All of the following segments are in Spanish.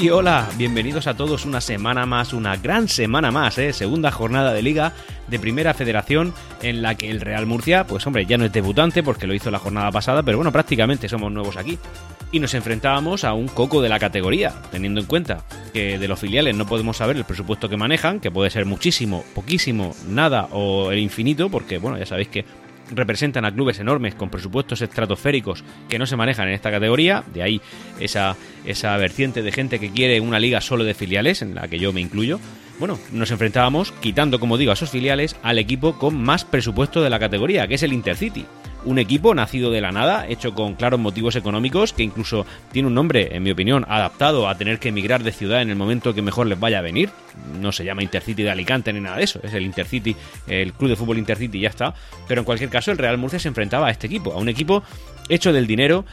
Y hola, bienvenidos a todos una semana más, una gran semana más, ¿eh? segunda jornada de liga de Primera Federación en la que el Real Murcia, pues hombre, ya no es debutante porque lo hizo la jornada pasada, pero bueno, prácticamente somos nuevos aquí. Y nos enfrentábamos a un coco de la categoría, teniendo en cuenta que de los filiales no podemos saber el presupuesto que manejan, que puede ser muchísimo, poquísimo, nada o el infinito, porque bueno, ya sabéis que representan a clubes enormes con presupuestos estratosféricos que no se manejan en esta categoría, de ahí esa, esa vertiente de gente que quiere una liga solo de filiales, en la que yo me incluyo. Bueno, nos enfrentábamos, quitando como digo a esos filiales, al equipo con más presupuesto de la categoría, que es el Intercity un equipo nacido de la nada, hecho con claros motivos económicos, que incluso tiene un nombre, en mi opinión, adaptado a tener que emigrar de ciudad en el momento que mejor les vaya a venir. No se llama Intercity de Alicante ni nada de eso, es el Intercity, el club de fútbol Intercity y ya está. Pero en cualquier caso, el Real Murcia se enfrentaba a este equipo, a un equipo hecho del dinero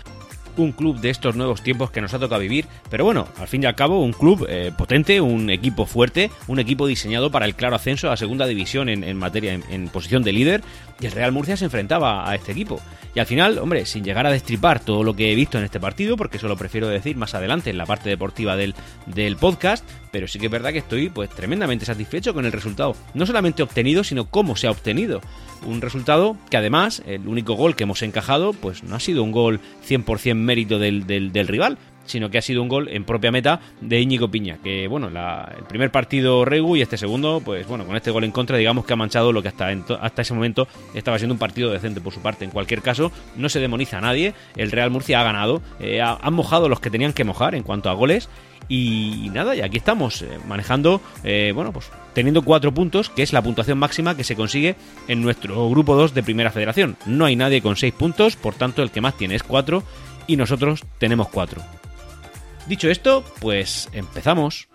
un club de estos nuevos tiempos que nos ha tocado vivir, pero bueno, al fin y al cabo un club eh, potente, un equipo fuerte, un equipo diseñado para el claro ascenso a segunda división en, materia, en, posición de líder, y el Real Murcia se enfrentaba a este equipo. Y al final, hombre, sin llegar a destripar todo lo que he visto en este partido, porque eso lo prefiero decir más adelante en la parte deportiva del, del podcast, pero sí que es verdad que estoy pues tremendamente satisfecho con el resultado, no solamente obtenido, sino cómo se ha obtenido. Un resultado que además, el único gol que hemos encajado, pues no ha sido un gol 100% mérito del, del, rival, sino que ha sido un gol en propia meta de Íñigo Piña, que bueno, el primer partido Regu y este segundo, pues bueno, con este gol en contra digamos que ha manchado lo que hasta, hasta ese momento estaba siendo un partido decente por su parte. En cualquier caso, no se demoniza a nadie, el Real Murcia ha ganado, eh, han mojado los que tenían que mojar en cuanto a goles y nada, y aquí estamos, eh, manejando, eh, bueno, pues teniendo cuatro puntos, que es la puntuación máxima que se consigue en nuestro grupo 2 de Primera Federación. No hay nadie con seis puntos, por tanto el que más tiene es cuatro y nosotros tenemos cuatro. Dicho esto, pues empezamos.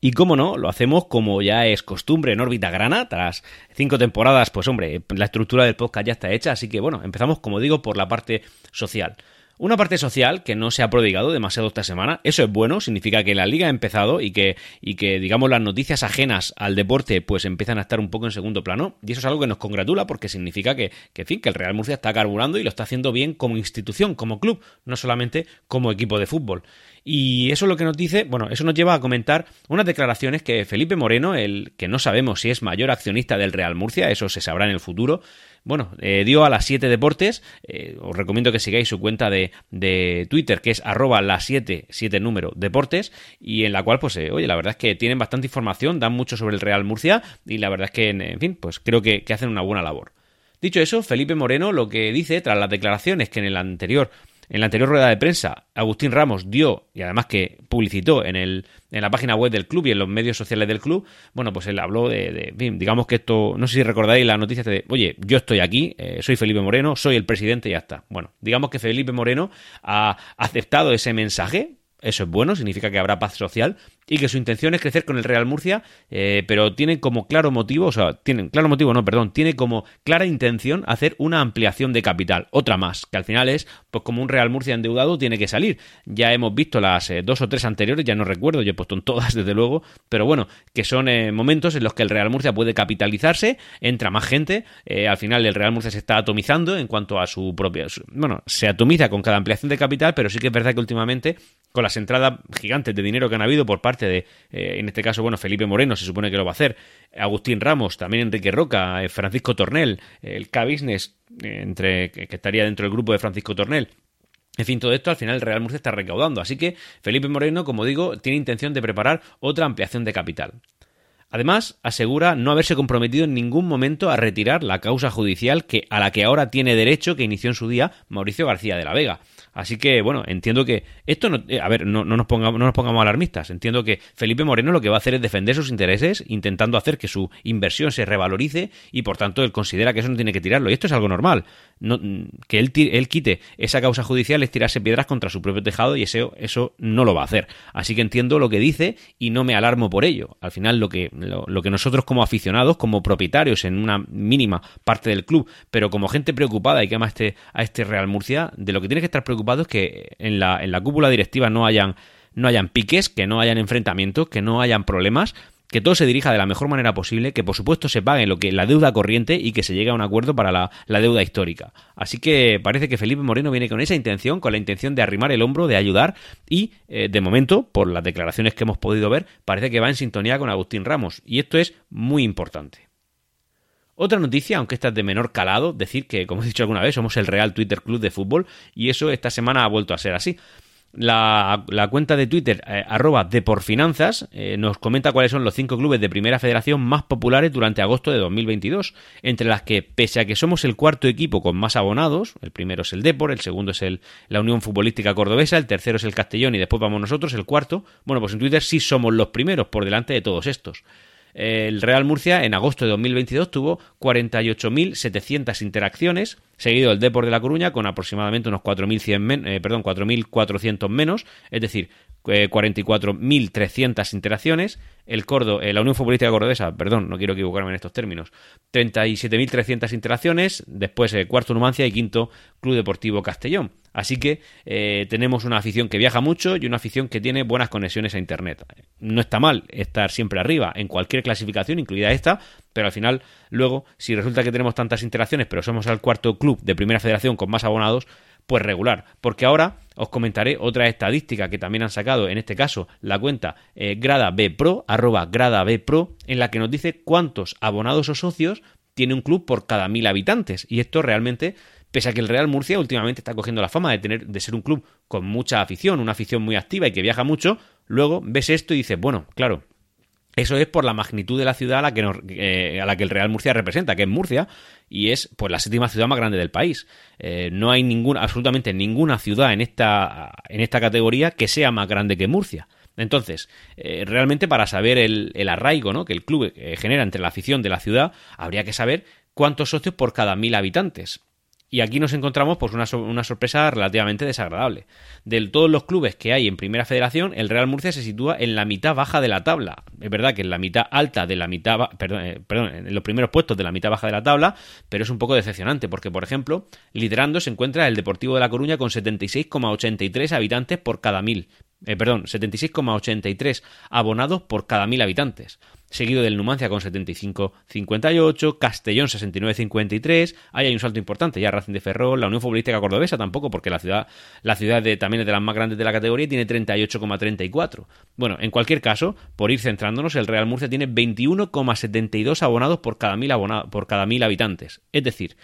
Y cómo no, lo hacemos como ya es costumbre en órbita grana, tras cinco temporadas, pues hombre, la estructura del podcast ya está hecha, así que bueno, empezamos como digo por la parte social. Una parte social que no se ha prodigado demasiado esta semana, eso es bueno, significa que la liga ha empezado y que, y que digamos, las noticias ajenas al deporte pues empiezan a estar un poco en segundo plano. Y eso es algo que nos congratula porque significa que, que, fin, que el Real Murcia está carburando y lo está haciendo bien como institución, como club, no solamente como equipo de fútbol. Y eso es lo que nos dice, bueno, eso nos lleva a comentar unas declaraciones que Felipe Moreno, el que no sabemos si es mayor accionista del Real Murcia, eso se sabrá en el futuro, bueno, eh, dio a las 7 deportes. Eh, os recomiendo que sigáis su cuenta de, de Twitter, que es arroba las 7, 7 número deportes, y en la cual, pues, eh, oye, la verdad es que tienen bastante información, dan mucho sobre el Real Murcia, y la verdad es que, en, fin, pues creo que, que hacen una buena labor. Dicho eso, Felipe Moreno lo que dice tras las declaraciones que en el anterior en la anterior rueda de prensa, Agustín Ramos dio, y además que publicitó en, el, en la página web del club y en los medios sociales del club, bueno, pues él habló de, digamos que esto, no sé si recordáis la noticia de, oye, yo estoy aquí, eh, soy Felipe Moreno, soy el presidente y ya está. Bueno, digamos que Felipe Moreno ha aceptado ese mensaje, eso es bueno, significa que habrá paz social, y que su intención es crecer con el Real Murcia, eh, pero tiene como claro motivo, o sea, tiene claro motivo, no, perdón, tiene como clara intención hacer una ampliación de capital, otra más, que al final es, pues como un Real Murcia endeudado tiene que salir. Ya hemos visto las eh, dos o tres anteriores, ya no recuerdo, yo he puesto en todas desde luego, pero bueno, que son eh, momentos en los que el Real Murcia puede capitalizarse, entra más gente, al final el Real Murcia se está atomizando en cuanto a su propia, bueno, se atomiza con cada ampliación de capital, pero sí que es verdad que últimamente con las entradas gigantes de dinero que han habido por parte de, eh, en este caso, bueno, Felipe Moreno se supone que lo va a hacer, Agustín Ramos, también Enrique Roca, eh, Francisco Tornel, el K-Business, eh, entre, que estaría dentro del grupo de Francisco Tornel. En fin, todo esto al final el Real Murcia está recaudando, así que Felipe Moreno, como digo, tiene intención de preparar otra ampliación de capital. Además, asegura no haberse comprometido en ningún momento a retirar la causa judicial que, a la que ahora tiene derecho que inició en su día Mauricio García de la Vega. Así que, bueno, entiendo que esto no, eh, a ver, no, nos pongamos, no nos pongamos alarmistas. Entiendo que Felipe Moreno lo que va a hacer es defender sus intereses, intentando hacer que su inversión se revalorice y, por tanto, él considera que eso no tiene que tirarlo. Y esto es algo normal. No, que él, él quite esa causa judicial es tirarse piedras contra su propio tejado y eso, eso no lo va a hacer. Así que entiendo lo que dice y no me alarmo por ello. Al final, lo que, lo, que nosotros como aficionados, como propietarios en una mínima parte del club, pero como gente preocupada y que ama a este, a este Real Murcia, de lo que tiene que estar preocupado es que en la, en la cúpula directiva no hayan, no hayan piques, que no hayan enfrentamientos, que no hayan problemas que todo se dirija de la mejor manera posible, que por supuesto se pague lo que la deuda corriente y que se llegue a un acuerdo para la, deuda histórica. Así que parece que Felipe Moreno viene con esa intención, con la intención de arrimar el hombro, de ayudar y eh, de momento, por las declaraciones que hemos podido ver, parece que va en sintonía con Agustín Ramos y esto es muy importante. Otra noticia, aunque esta es de menor calado, decir que, como he dicho alguna vez, somos el Real Twitter Club de Fútbol y eso esta semana ha vuelto a ser así. La, cuenta de Twitter, eh, arroba Deporfinanzas, eh, nos comenta cuáles son los cinco clubes de primera federación más populares durante agosto de 2022, entre las que, pese a que somos el cuarto equipo con más abonados, el primero es el Depor, el segundo es el, la Unión Futbolística Cordobesa, el tercero es el Castellón y después vamos nosotros, el cuarto, bueno, pues en Twitter sí somos los primeros por delante de todos estos el Real Murcia en agosto de 2022 tuvo 48.700 interacciones, seguido el Depor de La Coruña con aproximadamente unos 4.100 eh, perdón, 4.400 menos, es decir, 44.300 eh, interacciones, el Cordo, eh, la Unión Futbolística Cordobesa, perdón, no quiero equivocarme en estos términos, 37.300 interacciones, después el cuarto Numancia y quinto Club Deportivo Castellón. Así que eh, tenemos una afición que viaja mucho y una afición que tiene buenas conexiones a Internet. No está mal estar siempre arriba en cualquier clasificación, incluida esta, pero al final, luego, si resulta que tenemos tantas interacciones, pero somos el cuarto club de primera federación con más abonados, pues regular. Porque ahora os comentaré otra estadística que también han sacado, en este caso la cuenta eh, Grada B Pro, arroba Grada B Pro, en la que nos dice cuántos abonados o socios tiene un club por cada mil habitantes. Y esto realmente, pese a que el Real Murcia últimamente está cogiendo la fama de tener, de ser un club con mucha afición, una afición muy activa y que viaja mucho, luego ves esto y dices, bueno, claro, eso es por la magnitud de la ciudad a la que, eh, a la que el Real Murcia representa, que es Murcia, y es pues la séptima ciudad más grande del país. Eh, no hay ninguna, absolutamente ninguna ciudad en esta, en esta categoría que sea más grande que Murcia. Entonces, eh, realmente para saber el, el, arraigo ¿no? que el club genera entre la afición de la ciudad, habría que saber cuántos socios por cada mil habitantes. Y aquí nos encontramos pues una, una, sorpresa relativamente desagradable. De todos los clubes que hay en Primera Federación, el Real Murcia se sitúa en la mitad baja de la tabla. Es verdad que en la mitad alta de la mitad, perdón, eh, perdón, en los primeros puestos de la mitad baja de la tabla, pero es un poco decepcionante porque, por ejemplo, liderando se encuentra el Deportivo de La Coruña con 76,83 habitantes por cada mil. Eh, perdón, 76,83 abonados por cada mil habitantes seguido del Numancia con 75-58, Castellón 69-53, ahí hay un salto importante, ya Racing de Ferrol, la Unión Futbolística Cordobesa tampoco, porque la ciudad, la ciudad de, también es de las más grandes de la categoría y tiene 38,34. Bueno, en cualquier caso, por ir centrándonos, el Real Murcia tiene 21,72 abonados por cada mil abonados, por cada mil habitantes, es decir,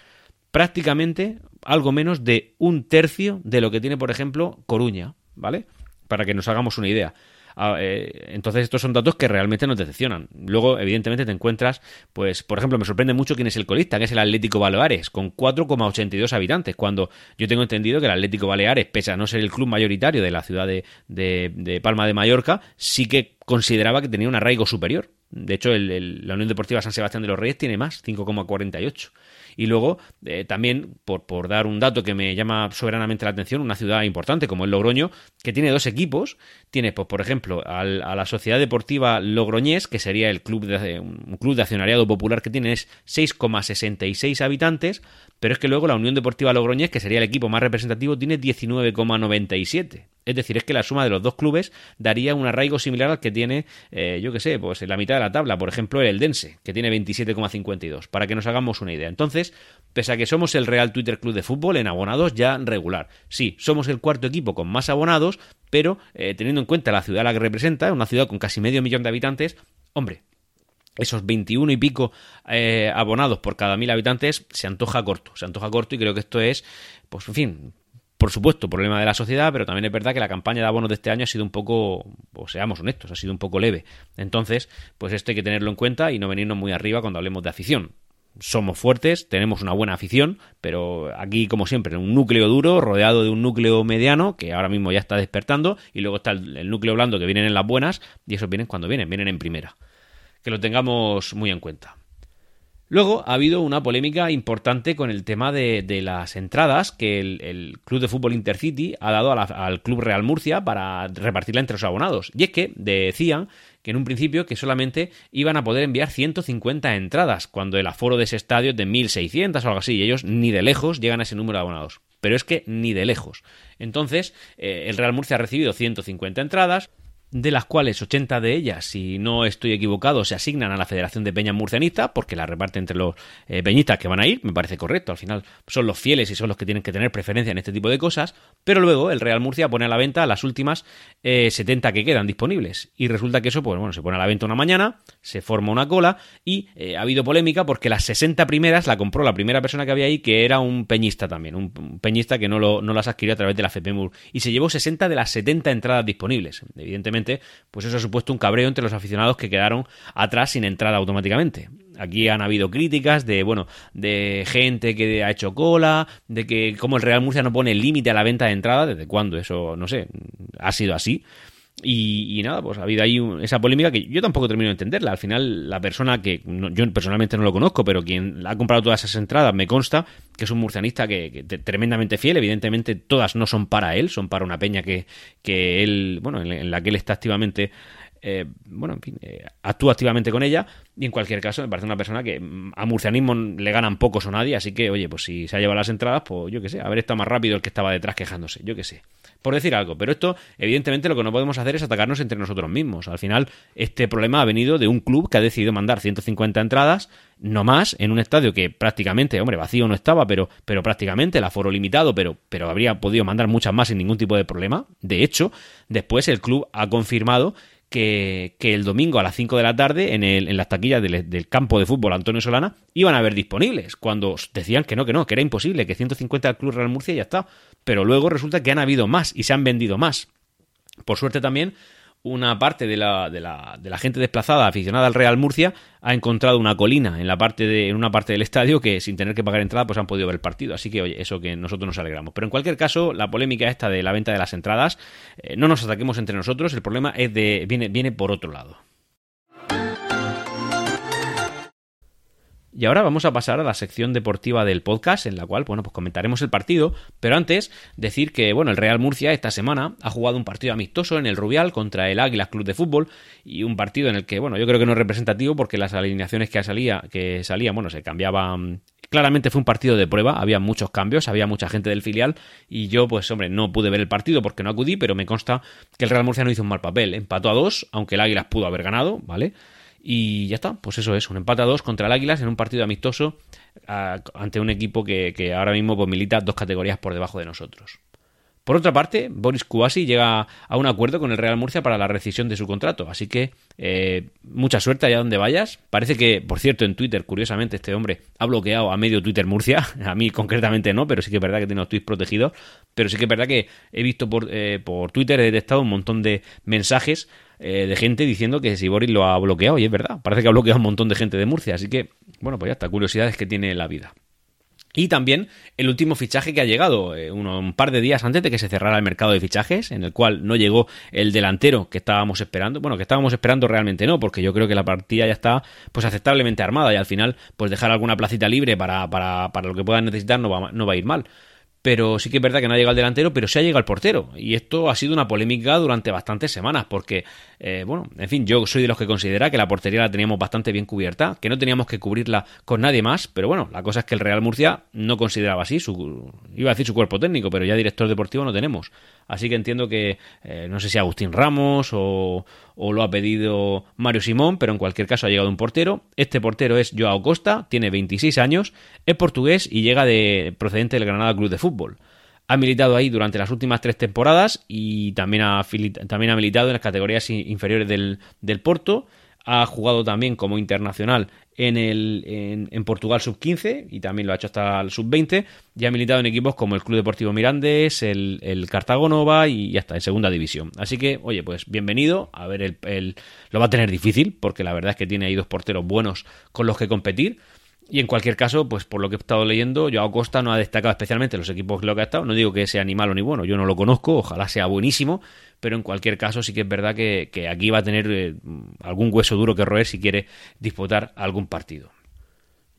prácticamente algo menos de un tercio de lo que tiene, por ejemplo, Coruña, ¿vale? Para que nos hagamos una idea. Ah, eh, entonces estos son datos que realmente nos decepcionan. Luego, evidentemente, te encuentras, pues, por ejemplo, me sorprende mucho quién es el colista, que es el Atlético Baleares, con 4,82 habitantes, cuando yo tengo entendido que el Atlético Baleares, pese a no ser el club mayoritario de la ciudad de, de Palma de Mallorca, sí que consideraba que tenía un arraigo superior. De hecho, la Unión Deportiva San Sebastián de los Reyes tiene más, 5,48. Y luego, eh, también, por, por, dar un dato que me llama soberanamente la atención, una ciudad importante como el Logroño, que tiene dos equipos. Tiene, pues, por ejemplo, a la Sociedad Deportiva Logroñés, que sería el club de, un club de accionariado popular que tiene es 6,66 habitantes, pero es que luego la Unión Deportiva Logroñés, que sería el equipo más representativo, tiene 19,97. Es decir, es que la suma de los dos clubes daría un arraigo similar al que tiene, eh, yo que sé, pues en la mitad de la tabla, por ejemplo, el Dense, que tiene 27,52, para que nos hagamos una idea. Entonces, pese a que somos el Real Twitter Club de Fútbol en abonados ya regular. Sí, somos el cuarto equipo con más abonados, pero eh, teniendo en cuenta la ciudad a la que representa, una ciudad con casi medio millón de habitantes, hombre, esos 21 y pico eh, abonados por cada mil habitantes se antoja corto, se antoja corto y creo que esto es, pues en fin, por supuesto, problema de la sociedad, pero también es verdad que la campaña de abonos de este año ha sido un poco, pues seamos honestos, ha sido un poco leve. Entonces, pues esto hay que tenerlo en cuenta y no venirnos muy arriba cuando hablemos de afición. Somos fuertes, tenemos una buena afición, pero aquí, como siempre, un núcleo duro rodeado de un núcleo mediano que ahora mismo ya está despertando y luego está el, el núcleo blando que vienen en las buenas y esos vienen cuando vienen, vienen en primera que lo tengamos muy en cuenta. Luego ha habido una polémica importante con el tema de, las entradas que el, Club de Fútbol Intercity ha dado al Club Real Murcia para repartirla entre los abonados. Y es que decían que en un principio que solamente iban a poder enviar 150 entradas, cuando el aforo de ese estadio es de 1.600 o algo así, y ellos ni de lejos llegan a ese número de abonados. Pero es que ni de lejos. Entonces, eh, el Real Murcia ha recibido 150 entradas, de las cuales 80 de ellas, si no estoy equivocado, se asignan a la Federación de Peñas Murcianistas, porque la reparte entre los eh, peñistas que van a ir, me parece correcto, al final son los fieles y son los que tienen que tener preferencia en este tipo de cosas, pero luego el Real Murcia pone a la venta las últimas 70 eh, que quedan disponibles, y resulta que eso, pues bueno, se pone a la venta una mañana, se forma una cola, y eh, ha habido polémica porque las 60 primeras la compró la primera persona que había ahí, que era un peñista también, un, peñista que no, lo, no las adquirió a través de la FPMUR, y se llevó 60 de las 70 entradas disponibles, evidentemente pues eso ha supuesto un cabreo entre los aficionados que quedaron atrás sin entrada automáticamente. Aquí han habido críticas de, bueno, de gente que ha hecho cola, de que como el Real Murcia no pone límite a la venta de entrada, desde cuándo eso, no sé, ha sido así. Y, nada, pues ha habido ahí esa polémica que yo tampoco termino de entenderla. Al final, la persona que yo personalmente no lo conozco, pero quien ha comprado todas esas entradas me consta que es un murcianista que, tremendamente fiel. Evidentemente, todas no son para él, son para una peña que, que él, bueno, en, la que él está activamente eh, bueno, en fin, eh, actúa activamente con ella y en cualquier caso me parece una persona que mm, a murcianismo le ganan pocos o nadie, así que oye, pues si se ha llevado las entradas, pues yo qué sé, haber estado más rápido el que estaba detrás quejándose, yo qué sé por decir algo. Pero esto, evidentemente, lo que no podemos hacer es atacarnos entre nosotros mismos. Al final, este problema ha venido de un club que ha decidido mandar 150 entradas, no más, en un estadio que prácticamente, hombre, vacío no estaba, pero, pero prácticamente el aforo limitado, pero, pero habría podido mandar muchas más sin ningún tipo de problema. De hecho, después el club ha confirmado que, el domingo a las 5 de la tarde en, el, en las taquillas del, campo de fútbol Antonio Solana iban a haber disponibles, cuando decían que no, que no, que era imposible, que 150 al Club Real Murcia y ya está. Pero luego resulta que han habido más y se han vendido más. Por suerte también una parte de la, de la, de la gente desplazada aficionada al Real Murcia ha encontrado una colina en la parte de, en una parte del estadio que sin tener que pagar entrada pues han podido ver el partido. Así que oye eso que nosotros nos alegramos. Pero en cualquier caso la polémica esta de la venta de las entradas eh, no nos ataquemos entre nosotros. El problema es de viene viene por otro lado Y ahora vamos a pasar a la sección deportiva del podcast, en la cual, bueno, pues comentaremos el partido, pero antes decir que, bueno, el Real Murcia esta semana ha jugado un partido amistoso en el Rubial contra el Águilas Club de Fútbol y un partido en el que, bueno, yo creo que no es representativo porque las alineaciones que salía, que salían, bueno, se cambiaban Claramente fue un partido de prueba, había muchos cambios, había mucha gente del filial y yo, pues hombre, no pude ver el partido porque no acudí, pero me consta que el Real Murcia no hizo un mal papel. Empató a dos, aunque el Águilas pudo haber ganado, ¿vale? Y ya está, pues eso es, un empate a dos contra el Águilas en un partido amistoso ante un equipo que, ahora mismo pues, milita dos categorías por debajo de nosotros. Por otra parte, Boris Kouassi llega a un acuerdo con el Real Murcia para la rescisión de su contrato, así que eh, mucha suerte allá donde vayas. Parece que, por cierto, en Twitter, curiosamente, este hombre ha bloqueado a medio Twitter Murcia, a mí concretamente no, pero sí que es verdad que tiene los tweets protegidos, pero sí que es verdad que he visto por, eh, por Twitter, he detectado un montón de mensajes eh, de gente diciendo que si Boris lo ha bloqueado, y es verdad, parece que ha bloqueado un montón de gente de Murcia, así que, bueno, pues ya está, curiosidades que tiene la vida. Y también el último fichaje que ha llegado, eh, un par de días antes de que se cerrara el mercado de fichajes, en el cual no llegó el delantero que estábamos esperando. Bueno, que estábamos esperando realmente no, porque yo creo que la partida ya está pues aceptablemente armada y al final pues dejar alguna placita libre para, para, para lo que puedan necesitar no va, no va a ir mal pero sí que es verdad que no ha llegado el delantero, pero sí ha llegado el portero. Y esto ha sido una polémica durante bastantes semanas, porque, eh, bueno, en fin, yo soy de los que considera que la portería la teníamos bastante bien cubierta, que no teníamos que cubrirla con nadie más, pero bueno, la cosa es que el Real Murcia no consideraba así, su, iba a decir su cuerpo técnico, pero ya director deportivo no tenemos. Así que entiendo que, eh, no sé si Agustín Ramos o, o lo ha pedido Mario Simón, pero en cualquier caso ha llegado un portero. Este portero es Joao Costa, tiene 26 años, es portugués y llega de procedente del Granada Club de Fútbol. Ha militado ahí durante las últimas tres temporadas y también ha, también ha militado en las categorías inferiores del, del Porto ha jugado también como internacional en, el, en, Portugal sub-15 y también lo ha hecho hasta el sub-20 y ha militado en equipos como el Club Deportivo Mirandes, el, el Cartago Nova y ya está, en segunda división. Así que, oye, pues bienvenido. A ver, el, el, lo va a tener difícil porque la verdad es que tiene ahí dos porteros buenos con los que competir. Y en cualquier caso, pues por lo que he estado leyendo, Joao Costa no ha destacado especialmente los equipos que lo que ha estado. No digo que sea ni malo ni bueno, yo no lo conozco, ojalá sea buenísimo, pero en cualquier caso sí que es verdad que, aquí va a tener eh, algún hueso duro que roer si quiere disputar algún partido.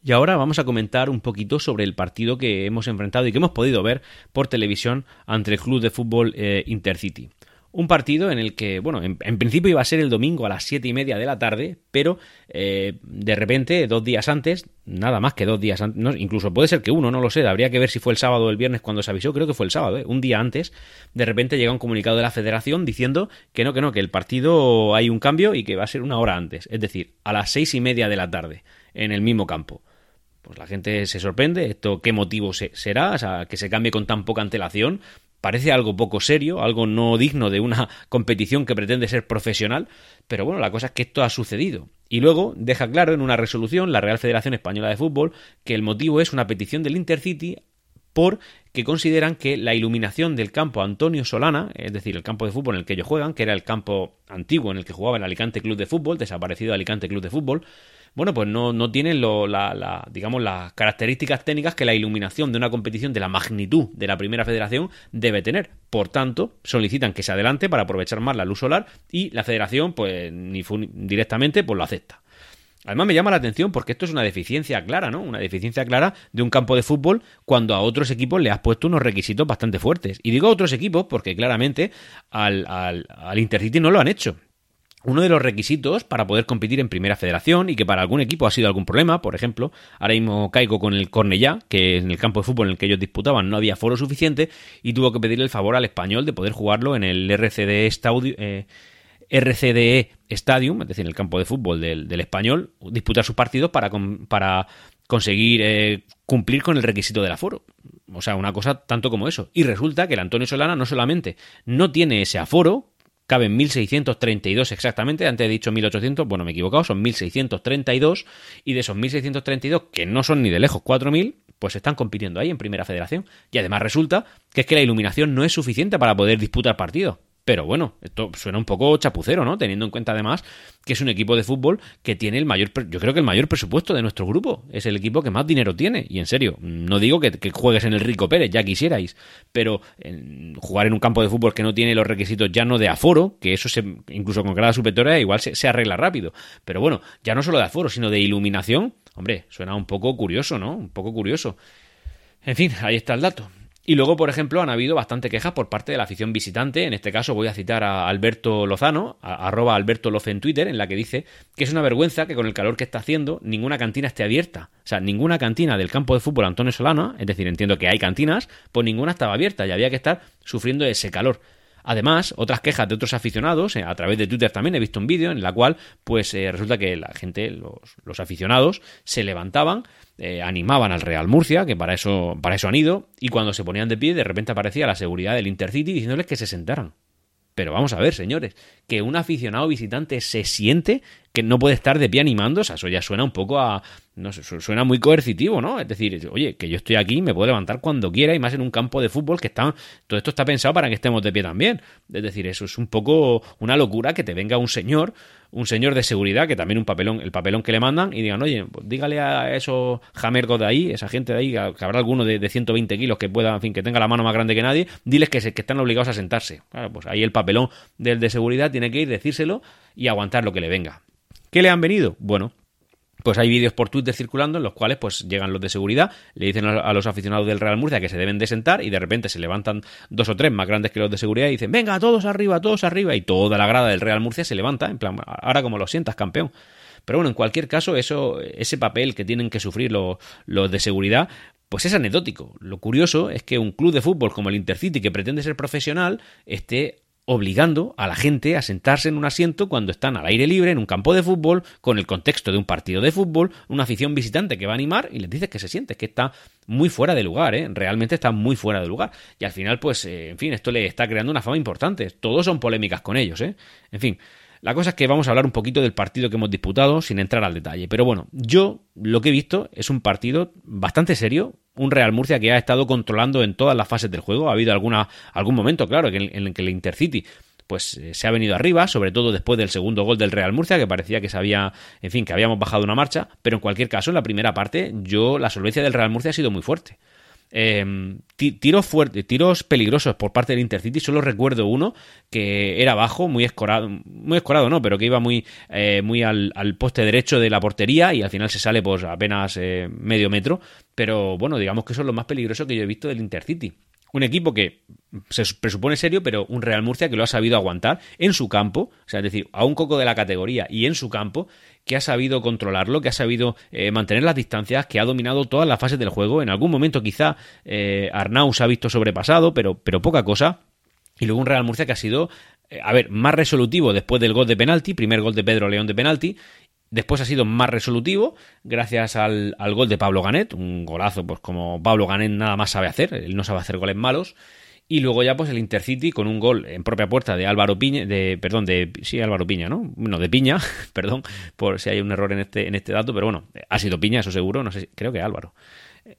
Y ahora vamos a comentar un poquito sobre el partido que hemos enfrentado y que hemos podido ver por televisión ante el club de fútbol eh, Intercity. Un partido en el que, bueno, en, principio iba a ser el domingo a las siete y media de la tarde, pero eh, de repente, dos días antes, nada más que dos días antes, incluso puede ser que uno, no lo sé, habría que ver si fue el sábado o el viernes cuando se avisó, creo que fue el sábado, ¿eh? un día antes, de repente llega un comunicado de la federación diciendo que no, que no, que el partido hay un cambio y que va a ser una hora antes, es decir, a las seis y media de la tarde, en el mismo campo pues la gente se sorprende, esto qué motivo será, o sea, que se cambie con tan poca antelación, Parece algo poco serio, algo no digno de una competición que pretende ser profesional, pero bueno, la cosa es que esto ha sucedido. Y luego deja claro en una resolución la Real Federación Española de Fútbol que el motivo es una petición del Intercity porque consideran que la iluminación del campo Antonio Solana, es decir, el campo de fútbol en el que ellos juegan, que era el campo antiguo en el que jugaba el Alicante Club de Fútbol, desaparecido Alicante Club de Fútbol, bueno, pues no, no tienen lo, la, digamos, las características técnicas que la iluminación de una competición de la magnitud de la primera federación debe tener. Por tanto, solicitan que se adelante para aprovechar más la luz solar y la federación, pues, ni directamente, pues lo acepta. Además me llama la atención porque esto es una deficiencia clara, ¿no? Una deficiencia clara de un campo de fútbol cuando a otros equipos le has puesto unos requisitos bastante fuertes. Y digo a otros equipos porque claramente al, al, al Intercity no lo han hecho uno de los requisitos para poder competir en Primera Federación y que para algún equipo ha sido algún problema, por ejemplo, ahora mismo caigo con el Cornellá, que en el campo de fútbol en el que ellos disputaban no había foro suficiente y tuvo que pedirle el favor al español de poder jugarlo en el RCDE, eh, RCDE Stadium, es decir, en el campo de fútbol del, español, disputar sus partidos para, para conseguir eh, cumplir con el requisito del aforo. O sea, una cosa tanto como eso. Y resulta que el Antonio Solana no solamente no tiene ese aforo, caben 1632 exactamente, antes he dicho 1800, bueno, me he equivocado, son 1632 y de esos 1632, que no son ni de lejos 4000, pues están compitiendo ahí en Primera Federación. Y además resulta que es que la iluminación no es suficiente para poder disputar partidos. Pero bueno, esto suena un poco chapucero, ¿no? Teniendo en cuenta además que es un equipo de fútbol que tiene el mayor, yo creo que el mayor presupuesto de nuestro grupo. Es el equipo que más dinero tiene. Y en serio, no digo que, juegues en el Rico Pérez, ya quisierais, pero jugar en un campo de fútbol que no tiene los requisitos ya no de aforo, que eso se, incluso con grada superior igual se arregla rápido. Pero bueno, ya no solo de aforo, sino de iluminación, hombre, suena un poco curioso, ¿no? Un poco curioso. En fin, ahí está el dato. Y luego, por ejemplo, han habido bastante quejas por parte de la afición visitante. En este caso voy a citar a Alberto Lozano, arroba Alberto Loz en Twitter, en la que dice que es una vergüenza que con el calor que está haciendo ninguna cantina esté abierta. O sea, ninguna cantina del campo de fútbol Antonio Solano, es decir, entiendo que hay cantinas, pues ninguna estaba abierta y había que estar sufriendo ese calor. Además, otras quejas de otros aficionados, eh, a través de Twitter también he visto un vídeo en la cual, pues eh, resulta que la gente, los, aficionados, se levantaban, eh, animaban al Real Murcia, que para eso, para eso han ido, y cuando se ponían de pie, de repente aparecía la seguridad del Intercity diciéndoles que se sentaran. Pero vamos a ver, señores, que un aficionado visitante se siente que no puede estar de pie animando, o sea, eso ya suena un poco a. No sé, suena muy coercitivo, ¿no? Es decir, oye, que yo estoy aquí, me puedo levantar cuando quiera y más en un campo de fútbol que está. Todo esto está pensado para que estemos de pie también. Es decir, eso es un poco una locura que te venga un señor un señor de seguridad, que también un papelón, el papelón que le mandan, y digan, oye, pues dígale a esos jamergos de ahí, esa gente de ahí, que habrá alguno de, 120 kilos que pueda, en fin, que tenga la mano más grande que nadie, diles que, se, que están obligados a sentarse. Claro, pues ahí el papelón del de seguridad tiene que ir, decírselo y aguantar lo que le venga. ¿Qué le han venido? Bueno, pues hay vídeos por Twitter circulando en los cuales pues llegan los de seguridad, le dicen a los aficionados del Real Murcia que se deben de sentar y de repente se levantan dos o tres más grandes que los de seguridad y dicen, venga, todos arriba, todos arriba y toda la grada del Real Murcia se levanta, en plan, ahora como lo sientas, campeón. Pero bueno, en cualquier caso, eso, ese papel que tienen que sufrir los, los de seguridad, pues es anecdótico. Lo curioso es que un club de fútbol como el Intercity, que pretende ser profesional, esté obligando a la gente a sentarse en un asiento cuando están al aire libre en un campo de fútbol con el contexto de un partido de fútbol, una afición visitante que va a animar y les dices que se siente, que está muy fuera de lugar, ¿eh? realmente está muy fuera de lugar. Y al final, pues, eh, en fin, esto le está creando una fama importante. Todos son polémicas con ellos, ¿eh? En fin, la cosa es que vamos a hablar un poquito del partido que hemos disputado sin entrar al detalle. Pero bueno, yo lo que he visto es un partido bastante serio, un Real Murcia que ha estado controlando en todas las fases del juego. Ha habido alguna, algún momento, claro, en el que el Intercity pues eh, se ha venido arriba, sobre todo después del segundo gol del Real Murcia, que parecía que se había, en fin, que habíamos bajado una marcha, pero en cualquier caso, en la primera parte, yo, la solvencia del Real Murcia ha sido muy fuerte. Eh, tiros fuertes, tiros peligrosos por parte del Intercity. Solo recuerdo uno que era bajo, muy escorado, muy escorado no, pero que iba muy, eh, muy al, poste derecho de la portería y al final se sale pues apenas eh, medio metro. Pero bueno, digamos que eso es lo más peligroso que yo he visto del Intercity un equipo que se presupone serio, pero un Real Murcia que lo ha sabido aguantar en su campo, o sea, es decir, a un coco de la categoría y en su campo, que ha sabido controlarlo, que ha sabido eh, mantener las distancias, que ha dominado todas las fases del juego. En algún momento quizá eh, Arnau se ha visto sobrepasado, pero, pero poca cosa. Y luego un Real Murcia que ha sido, eh, a ver, más resolutivo después del gol de penalti, primer gol de Pedro León de penalti, Después ha sido más resolutivo gracias al, gol de Pablo Ganet, un golazo pues como Pablo Ganet nada más sabe hacer, él no sabe hacer goles malos. Y luego ya pues el Intercity con un gol en propia puerta de Álvaro Piña, de perdón, de sí, Álvaro Piña, ¿no? No, de Piña, perdón, por si hay un error en este en este dato, pero bueno, ha sido Piña, eso seguro, no sé, creo que Álvaro.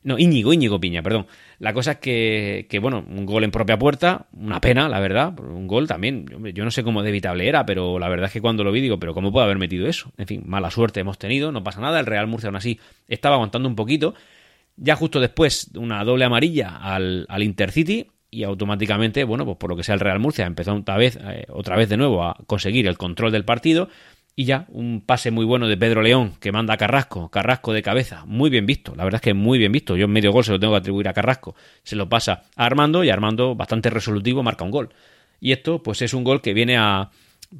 No, Íñigo, Íñigo Piña, perdón. La cosa es que, que, bueno, un gol en propia puerta, una pena, la verdad. Un gol también, yo no sé cómo de evitable era, pero la verdad es que cuando lo vi digo, pero ¿cómo puede haber metido eso? En fin, mala suerte hemos tenido, no pasa nada. El Real Murcia aún así estaba aguantando un poquito. Ya justo después, una doble amarilla al, al Intercity y automáticamente, bueno, pues por lo que sea el Real Murcia empezó otra vez, eh, otra vez de nuevo a conseguir el control del partido y ya, un pase muy bueno de Pedro León que manda a Carrasco, Carrasco de cabeza, muy bien visto, la verdad es que muy bien visto. Yo en medio gol se lo tengo que atribuir a Carrasco, se lo pasa a Armando y Armando, bastante resolutivo, marca un gol. Y esto, pues es un gol que viene a.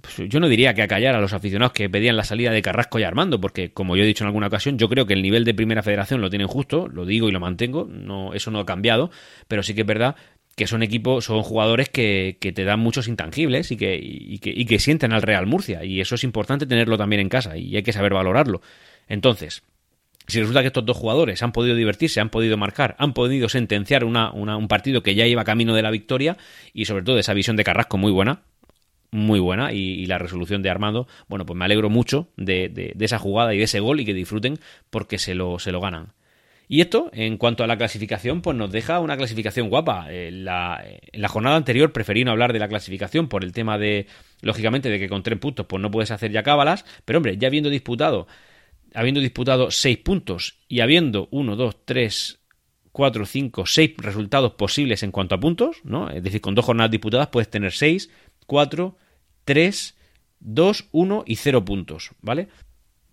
Pues, yo no diría que a callar a los aficionados que pedían la salida de Carrasco y Armando, porque como yo he dicho en alguna ocasión, yo creo que el nivel de primera federación lo tienen justo, lo digo y lo mantengo, no, eso no ha cambiado, pero sí que es verdad que son equipos, son jugadores que, que te dan muchos intangibles y que, y, que, y que sienten al Real Murcia. Y eso es importante tenerlo también en casa y hay que saber valorarlo. Entonces, si resulta que estos dos jugadores han podido divertirse, han podido marcar, han podido sentenciar una, un partido que ya iba camino de la victoria y sobre todo esa visión de Carrasco muy buena, muy buena y, la resolución de Armando, bueno, pues me alegro mucho de, de, de, esa jugada y de ese gol y que disfruten porque se lo, se lo ganan. Y esto, en cuanto a la clasificación, pues nos deja una clasificación guapa. En la, en la, jornada anterior preferí no hablar de la clasificación por el tema de, lógicamente, de que con tres puntos pues no puedes hacer ya cábalas, pero hombre, ya habiendo disputado, habiendo disputado seis puntos y habiendo uno, dos, tres, cuatro, cinco, seis resultados posibles en cuanto a puntos, ¿no? Es decir, con dos jornadas disputadas puedes tener seis, cuatro, tres, dos, uno y cero puntos, ¿vale?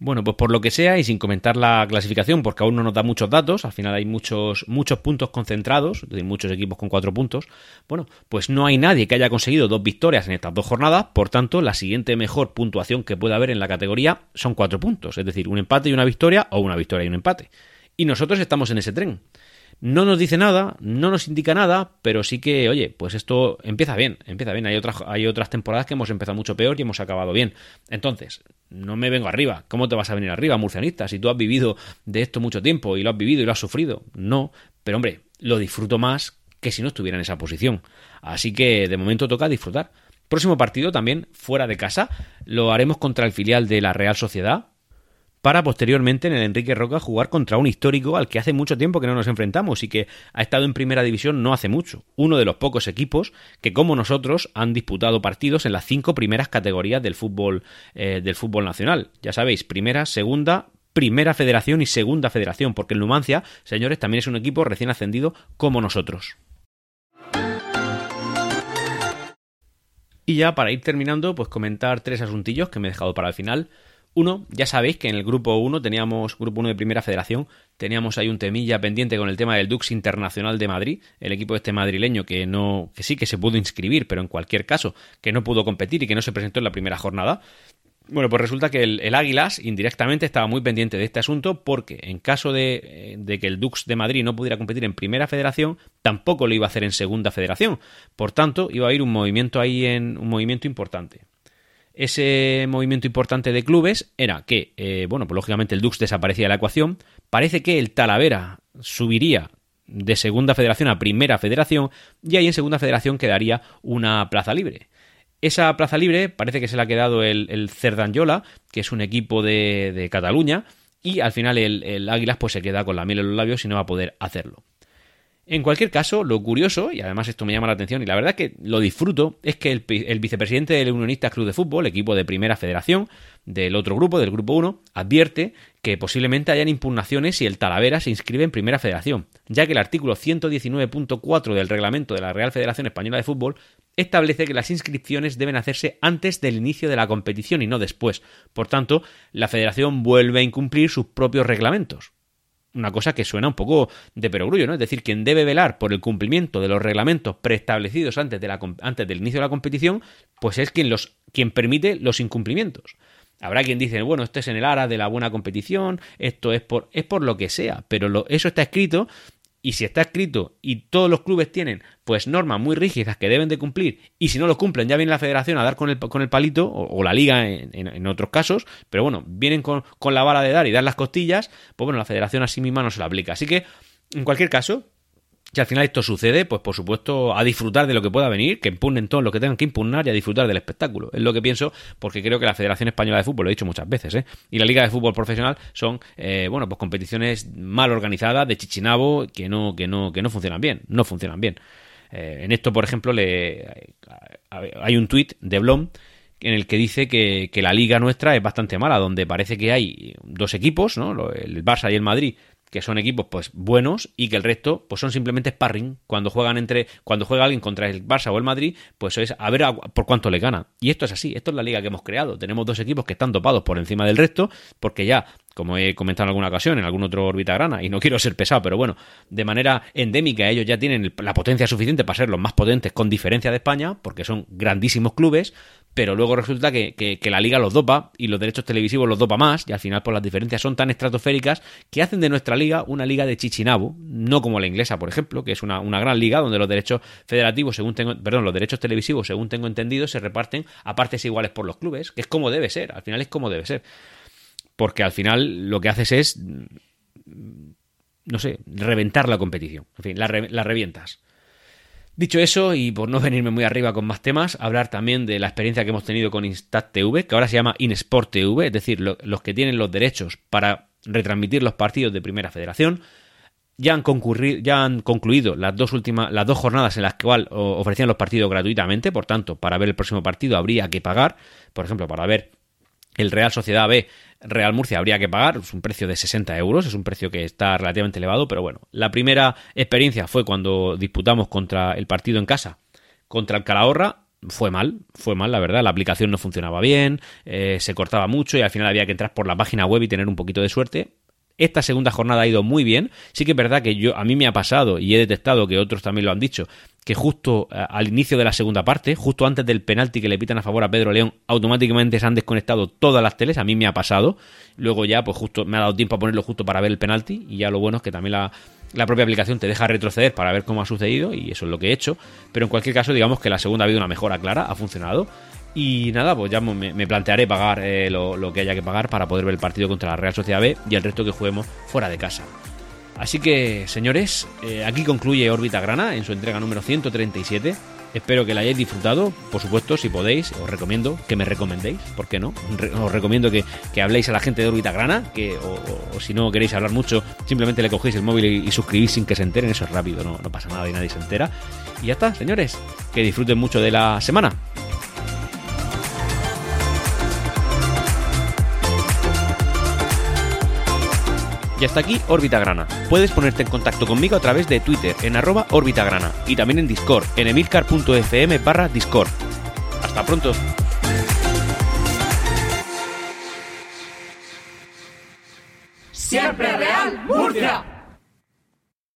Bueno, pues por lo que sea y sin comentar la clasificación, porque aún no nos da muchos datos, al final hay muchos, muchos puntos concentrados, decir, muchos equipos con cuatro puntos, bueno, pues no hay nadie que haya conseguido dos victorias en estas dos jornadas, por tanto, la siguiente mejor puntuación que puede haber en la categoría son cuatro puntos, es decir, un empate y una victoria o una victoria y un empate. Y nosotros estamos en ese tren. No nos dice nada, no nos indica nada, pero sí que, oye, pues esto empieza bien, empieza bien. Hay otras, hay otras temporadas que hemos empezado mucho peor y hemos acabado bien. Entonces, no me vengo arriba. ¿Cómo te vas a venir arriba, murcianista? Si tú has vivido de esto mucho tiempo y lo has vivido y lo has sufrido. No, pero hombre, lo disfruto más que si no estuviera en esa posición. Así que de momento toca disfrutar. Próximo partido también fuera de casa. Lo haremos contra el filial de la Real Sociedad, para posteriormente en el Enrique Roca jugar contra un histórico al que hace mucho tiempo que no nos enfrentamos y que ha estado en primera división no hace mucho. Uno de los pocos equipos que, como nosotros, han disputado partidos en las cinco primeras categorías del fútbol, eh, del fútbol nacional. Ya sabéis, primera, segunda, primera federación y segunda federación, porque el Numancia, señores, también es un equipo recién ascendido como nosotros. Y ya para ir terminando, pues comentar tres asuntillos que me he dejado para el final. Uno, ya sabéis que en el grupo 1 teníamos, grupo 1 de primera federación, teníamos ahí un temilla pendiente con el tema del Dux Internacional de Madrid, el equipo este madrileño que no, que sí que se pudo inscribir, pero en cualquier caso, que no pudo competir y que no se presentó en la primera jornada. Bueno, pues resulta que el, Águilas indirectamente estaba muy pendiente de este asunto porque en caso de, de, que el Dux de Madrid no pudiera competir en primera federación, tampoco lo iba a hacer en segunda federación. Por tanto, iba a ir un movimiento ahí en un movimiento importante ese movimiento importante de clubes era que, eh, bueno, pues lógicamente el Dux desaparecía de la ecuación. Parece que el Talavera subiría de segunda federación a primera federación y ahí en segunda federación quedaría una plaza libre. Esa plaza libre parece que se le ha quedado el, Cerdanyola, que es un equipo de, Cataluña, y al final el, el, Águilas pues se queda con la miel en los labios y no va a poder hacerlo. En cualquier caso, lo curioso, y además esto me llama la atención y la verdad que lo disfruto, es que el, el vicepresidente del Unionistas Club de Fútbol, equipo de primera federación del otro grupo, del grupo 1, advierte que posiblemente hayan impugnaciones si el Talavera se inscribe en primera federación, ya que el artículo 119.4 del reglamento de la Real Federación Española de Fútbol establece que las inscripciones deben hacerse antes del inicio de la competición y no después. Por tanto, la federación vuelve a incumplir sus propios reglamentos una cosa que suena un poco de perogrullo, ¿no? Es decir, quien debe velar por el cumplimiento de los reglamentos preestablecidos antes, de la, antes del inicio de la competición, pues es quien, los, quien permite los incumplimientos. Habrá quien dice, bueno, esto es en el ara de la buena competición, esto es por, es por lo que sea, pero eso está escrito y si está escrito y todos los clubes tienen pues normas muy rígidas que deben de cumplir y si no lo cumplen ya viene la federación a dar con el, con el palito o, la liga en, otros casos, pero bueno, vienen con, con la bala de dar y dar las costillas, pues bueno, la federación a sí misma no se lo aplica. Así que, en cualquier caso, si al final esto sucede, pues por supuesto a disfrutar de lo que pueda venir, que impugnen todo lo que tengan que impugnar y a disfrutar del espectáculo. Es lo que pienso, porque creo que la Federación Española de Fútbol, lo he dicho muchas veces, ¿eh? y la Liga de Fútbol Profesional son, eh, bueno, pues competiciones mal organizadas, de chichinabo, que no, que no, que no funcionan bien, no funcionan bien. Eh, en esto, por ejemplo, le, hay un tuit de Blom en el que dice que, que, la liga nuestra es bastante mala, donde parece que hay dos equipos, ¿no? el Barça y el Madrid, que son equipos pues buenos y que el resto pues son simplemente sparring. Cuando juegan entre cuando juega alguien contra el Barça o el Madrid pues es a ver por cuánto le gana. Y esto es así esto es la liga que hemos creado. Tenemos dos equipos que están dopados por encima del resto porque ya como he comentado en alguna ocasión, en algún otro órbita grana, y no quiero ser pesado, pero bueno, de manera endémica ellos ya tienen la potencia suficiente para ser los más potentes con diferencia de España, porque son grandísimos clubes, pero luego resulta que, que, la liga los dopa y los derechos televisivos los dopa más, y al final pues las diferencias son tan estratosféricas que hacen de nuestra liga una liga de chichinabu, no como la inglesa, por ejemplo, que es una, una gran liga donde los derechos federativos, según tengo, perdón, los derechos televisivos, según tengo entendido, se reparten a partes iguales por los clubes, que es como debe ser, al final es como debe ser porque al final lo que haces es, no sé, reventar la competición. En fin, la, revientas. Dicho eso, y por no venirme muy arriba con más temas, hablar también de la experiencia que hemos tenido con Instat TV, que ahora se llama InSport TV, es decir, los que tienen los derechos para retransmitir los partidos de Primera Federación. Ya han, ya han concluido las dos últimas, las dos jornadas en las que ofrecían los partidos gratuitamente, por tanto, para ver el próximo partido habría que pagar, por ejemplo, para ver el Real Sociedad B Real Murcia habría que pagar, es un precio de 60 euros, es un precio que está relativamente elevado, pero bueno, la primera experiencia fue cuando disputamos contra el partido en casa, contra el Calahorra, fue mal, fue mal, la verdad, la aplicación no funcionaba bien, eh, se cortaba mucho y al final había que entrar por la página web y tener un poquito de suerte. Esta segunda jornada ha ido muy bien. Sí que es verdad que yo a mí me ha pasado y he detectado que otros también lo han dicho, que justo eh, al inicio de la segunda parte, justo antes del penalti que le pitan a favor a Pedro León, automáticamente se han desconectado todas las teles, a mí me ha pasado. Luego ya, pues justo me ha dado tiempo a ponerlo justo para ver el penalti y ya lo bueno es que también la, la propia aplicación te deja retroceder para ver cómo ha sucedido y eso es lo que he hecho. Pero en cualquier caso, digamos que la segunda ha habido una mejora clara, ha funcionado. Y nada, pues ya me, plantearé pagar eh, lo, que haya que pagar para poder ver el partido contra la Real Sociedad B y el resto que juguemos fuera de casa. Así que, señores, eh, aquí concluye Órbita Grana en su entrega número 137. Espero que la hayáis disfrutado. Por supuesto, si podéis, os recomiendo que me recomendéis. ¿Por qué no? Os recomiendo que, habléis a la gente de Órbita Grana. Que, o, si no queréis hablar mucho, simplemente le cogéis el móvil y, suscribís sin que se enteren. Eso es rápido, no, no pasa nada y nadie se entera. Y ya está, señores. Que disfruten mucho de la semana. Y hasta aquí Órbita Grana. Puedes ponerte en contacto conmigo a través de Twitter en arroba Grana y también en Discord en emilcar.fm barra Discord. Hasta pronto. Siempre Real Murcia.